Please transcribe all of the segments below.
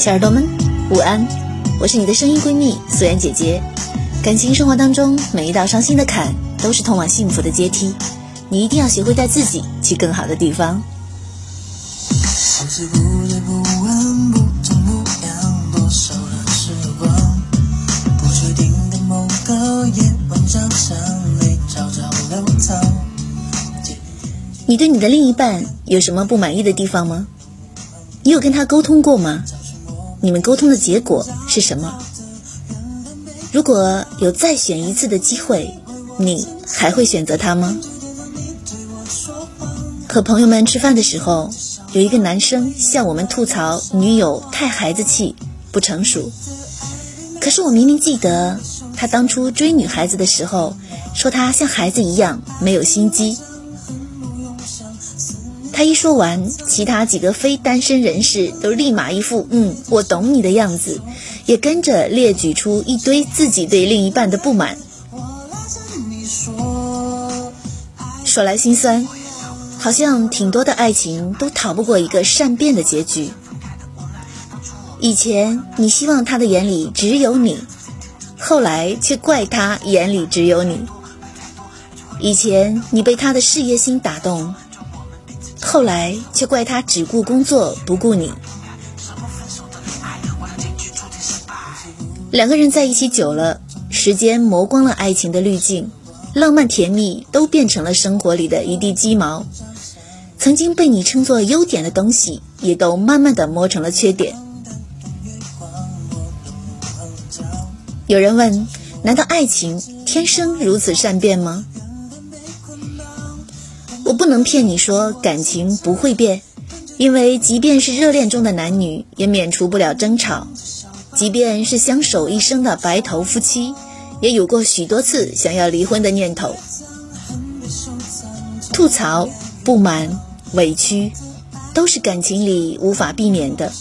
小耳朵们，午安！我是你的声音闺蜜素颜姐姐。感情生活当中，每一道伤心的坎都是通往幸福的阶梯，你一定要学会带自己去更好的地方。你对你的另一半有什么不满意的地方吗？你有跟他沟通过吗？你们沟通的结果是什么？如果有再选一次的机会，你还会选择他吗？和朋友们吃饭的时候，有一个男生向我们吐槽女友太孩子气、不成熟。可是我明明记得他当初追女孩子的时候，说她像孩子一样没有心机。他一说完，其他几个非单身人士都立马一副“嗯，我懂你”的样子，也跟着列举出一堆自己对另一半的不满。说来心酸，好像挺多的爱情都逃不过一个善变的结局。以前你希望他的眼里只有你，后来却怪他眼里只有你。以前你被他的事业心打动。后来却怪他只顾工作不顾你。两个人在一起久了，时间磨光了爱情的滤镜，浪漫甜蜜都变成了生活里的一地鸡毛。曾经被你称作优点的东西，也都慢慢的磨成了缺点。有人问：难道爱情天生如此善变吗？我不能骗你说感情不会变，因为即便是热恋中的男女，也免除不了争吵；即便是相守一生的白头夫妻，也有过许多次想要离婚的念头。吐槽、不满、委屈，都是感情里无法避免的。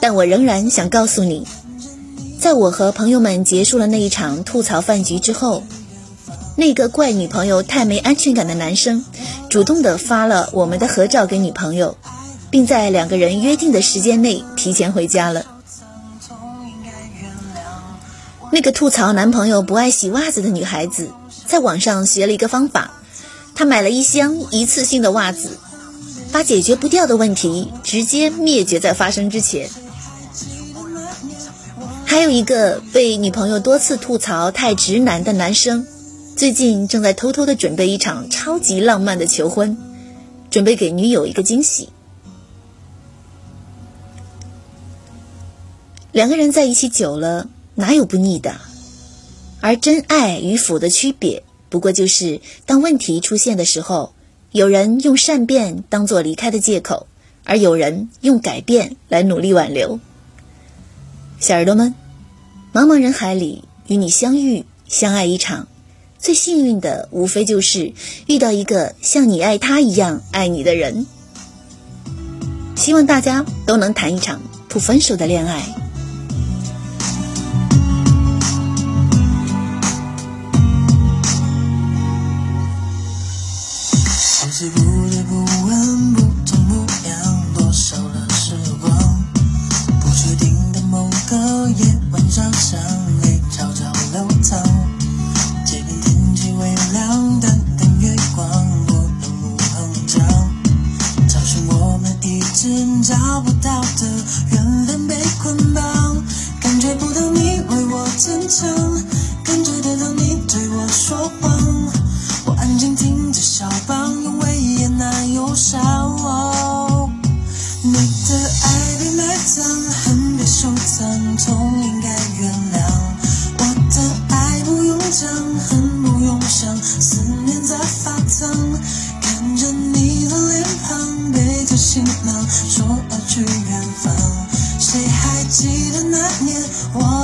但我仍然想告诉你，在我和朋友们结束了那一场吐槽饭局之后。那个怪女朋友太没安全感的男生，主动的发了我们的合照给女朋友，并在两个人约定的时间内提前回家了。那个吐槽男朋友不爱洗袜子的女孩子，在网上学了一个方法，她买了一箱一次性的袜子，把解决不掉的问题直接灭绝在发生之前。还有一个被女朋友多次吐槽太直男的男生。最近正在偷偷的准备一场超级浪漫的求婚，准备给女友一个惊喜。两个人在一起久了，哪有不腻的？而真爱与否的区别，不过就是当问题出现的时候，有人用善变当做离开的借口，而有人用改变来努力挽留。小耳朵们，茫茫人海里与你相遇、相爱一场。最幸运的无非就是遇到一个像你爱他一样爱你的人。希望大家都能谈一场不分手的恋爱。记得那年我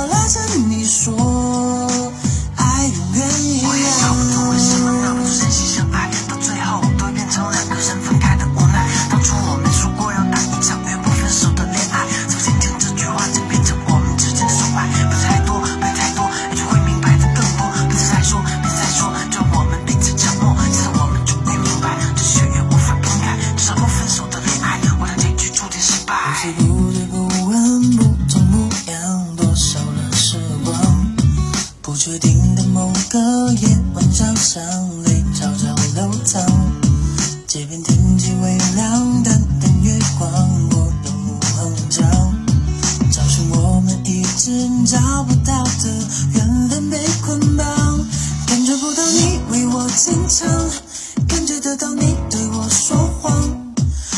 坚强，感觉得到你对我说谎，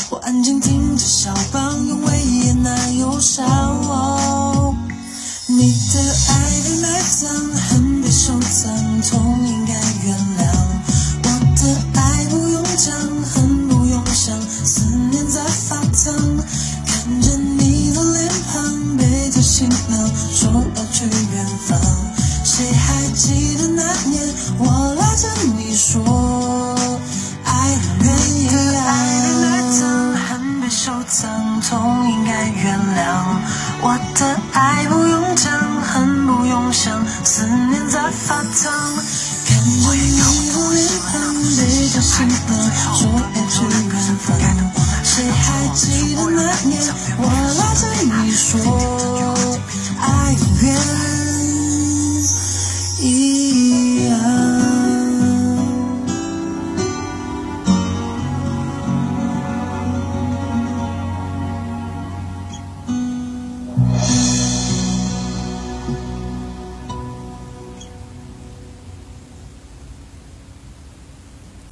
我安静听着小棒，用威严那忧伤。你的爱被埋葬，恨被收藏，痛应该原谅。我的爱不用讲，恨不用想，思念在发烫。看着你的脸庞，背着行囊，说要去远方。我的爱不用讲，恨不用想，思念在发烫。看着你的脸庞，背着行囊，说要去远方。谁还记得那年我拉着你说？